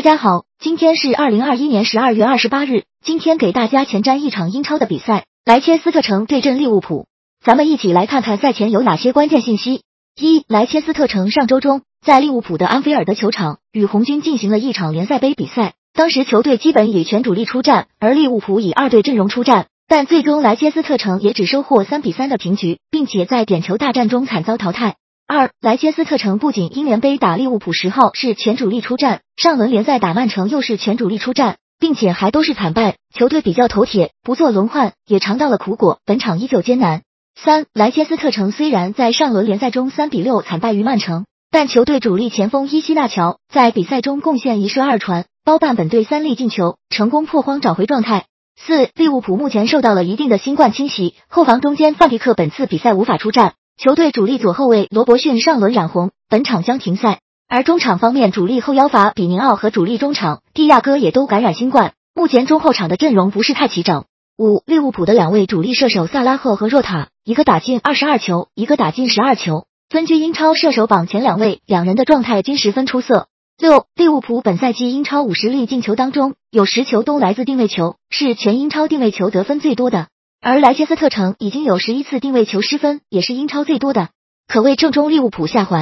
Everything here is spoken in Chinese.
大家好，今天是二零二一年十二月二十八日。今天给大家前瞻一场英超的比赛，莱切斯特城对阵利物浦。咱们一起来看看赛前有哪些关键信息。一、莱切斯特城上周中在利物浦的安菲尔德球场与红军进行了一场联赛杯比赛，当时球队基本以全主力出战，而利物浦以二队阵容出战，但最终莱切斯特城也只收获三比三的平局，并且在点球大战中惨遭淘汰。二、莱切斯特城不仅英联杯打利物浦十号是全主力出战，上轮联赛打曼城又是全主力出战。并且还都是惨败，球队比较头铁，不做轮换也尝到了苦果，本场依旧艰难。三莱切斯特城虽然在上轮联赛中三比六惨败于曼城，但球队主力前锋伊西纳乔在比赛中贡献一射二传，包办本队三粒进球，成功破荒找回状态。四利物浦目前受到了一定的新冠侵袭，后防中间范迪克本次比赛无法出战，球队主力左后卫罗伯逊上轮染红，本场将停赛。而中场方面，主力后腰法比宁奥和主力中场蒂亚戈也都感染新冠，目前中后场的阵容不是太齐整。五利物浦的两位主力射手萨拉赫和若塔，一个打进二十二球，一个打进十二球，分居英超射手榜前两位，两人的状态均十分出色。六利物浦本赛季英超五十粒进球当中，有十球都来自定位球，是全英超定位球得分最多的。而莱切斯特城已经有十一次定位球失分，也是英超最多的，可谓正中利物浦下怀。